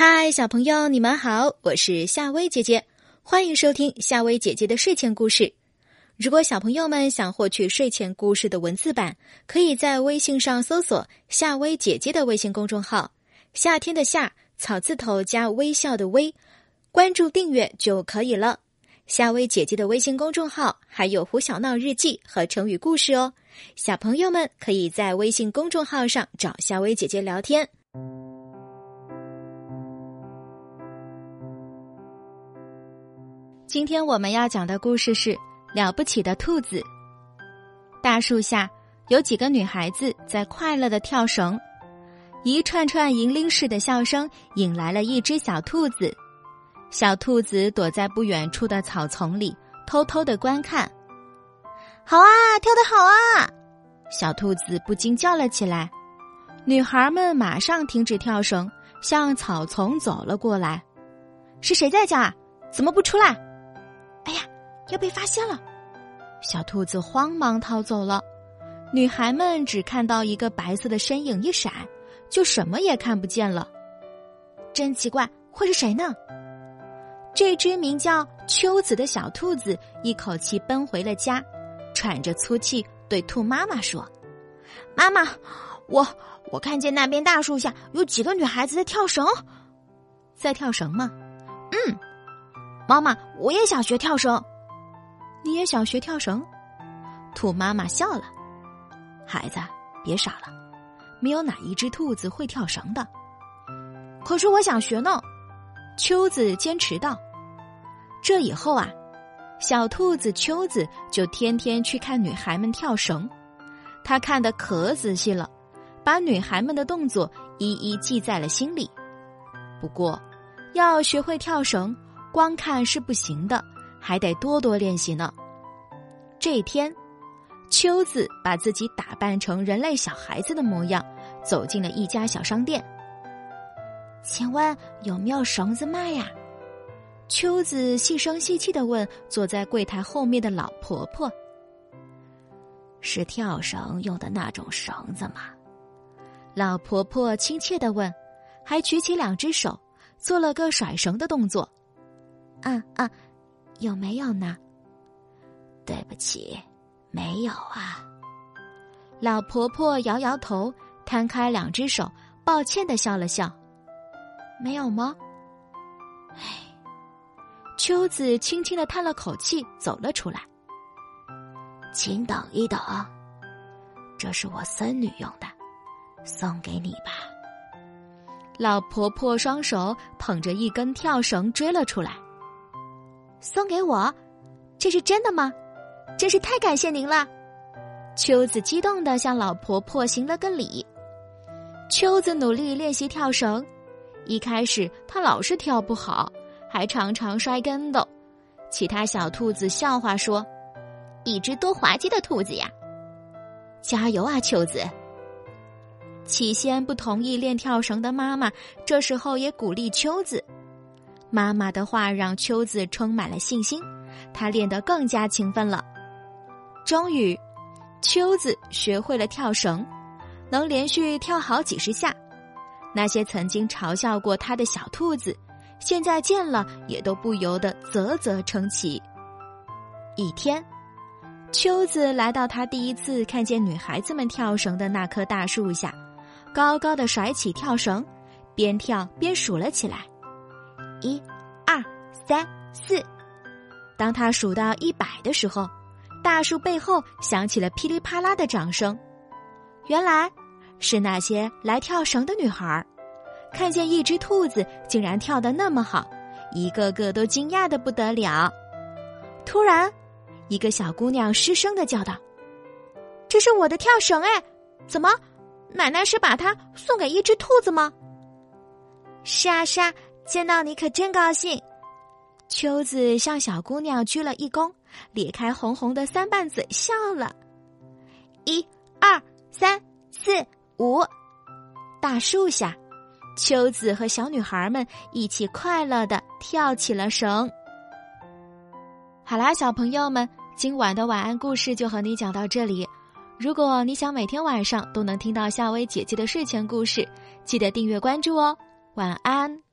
嗨，小朋友，你们好，我是夏薇姐姐，欢迎收听夏薇姐姐的睡前故事。如果小朋友们想获取睡前故事的文字版，可以在微信上搜索“夏薇姐姐”的微信公众号“夏天的夏草字头加微笑的微”，关注订阅就可以了。夏薇姐姐的微信公众号还有胡小闹日记和成语故事哦，小朋友们可以在微信公众号上找夏薇姐姐聊天。今天我们要讲的故事是。了不起的兔子。大树下有几个女孩子在快乐的跳绳，一串串银铃似的笑声引来了一只小兔子。小兔子躲在不远处的草丛里，偷偷的观看。好啊，跳得好啊！小兔子不禁叫了起来。女孩们马上停止跳绳，向草丛走了过来。是谁在叫啊？怎么不出来？哎呀！要被发现了，小兔子慌忙逃走了。女孩们只看到一个白色的身影一闪，就什么也看不见了。真奇怪，会是谁呢？这只名叫秋子的小兔子一口气奔回了家，喘着粗气对兔妈妈说：“妈妈，我我看见那边大树下有几个女孩子在跳绳，在跳绳吗？嗯，妈妈，我也想学跳绳。”你也想学跳绳？兔妈妈笑了。孩子，别傻了，没有哪一只兔子会跳绳的。可是我想学呢。秋子坚持道。这以后啊，小兔子秋子就天天去看女孩们跳绳，他看得可仔细了，把女孩们的动作一一记在了心里。不过，要学会跳绳，光看是不行的。还得多多练习呢。这一天，秋子把自己打扮成人类小孩子的模样，走进了一家小商店。请问有没有绳子卖呀？秋子细声细气的问坐在柜台后面的老婆婆：“是跳绳用的那种绳子吗？”老婆婆亲切的问，还举起两只手，做了个甩绳的动作。“啊啊！”有没有呢？对不起，没有啊。老婆婆摇摇头，摊开两只手，抱歉的笑了笑。没有吗？唉，秋子轻轻的叹了口气，走了出来。请等一等，这是我孙女用的，送给你吧。老婆婆双手捧着一根跳绳追了出来。送给我，这是真的吗？真是太感谢您了！秋子激动的向老婆婆行了个礼。秋子努力练习跳绳，一开始她老是跳不好，还常常摔跟斗。其他小兔子笑话说：“一只多滑稽的兔子呀！”加油啊，秋子！起先不同意练跳绳的妈妈，这时候也鼓励秋子。妈妈的话让秋子充满了信心，她练得更加勤奋了。终于，秋子学会了跳绳，能连续跳好几十下。那些曾经嘲笑过他的小兔子，现在见了也都不由得啧啧称奇。一天，秋子来到他第一次看见女孩子们跳绳的那棵大树下，高高的甩起跳绳，边跳边数了起来。一、二、三、四。当他数到一百的时候，大树背后响起了噼里啪啦的掌声。原来是那些来跳绳的女孩，看见一只兔子竟然跳得那么好，一个个都惊讶的不得了。突然，一个小姑娘失声的叫道：“这是我的跳绳哎！怎么，奶奶是把它送给一只兔子吗？”是啊，是啊。见到你可真高兴，秋子向小姑娘鞠了一躬，咧开红红的三瓣嘴笑了。一、二、三、四、五，大树下，秋子和小女孩们一起快乐的跳起了绳。好啦，小朋友们，今晚的晚安故事就和你讲到这里。如果你想每天晚上都能听到夏薇姐姐的睡前故事，记得订阅关注哦。晚安。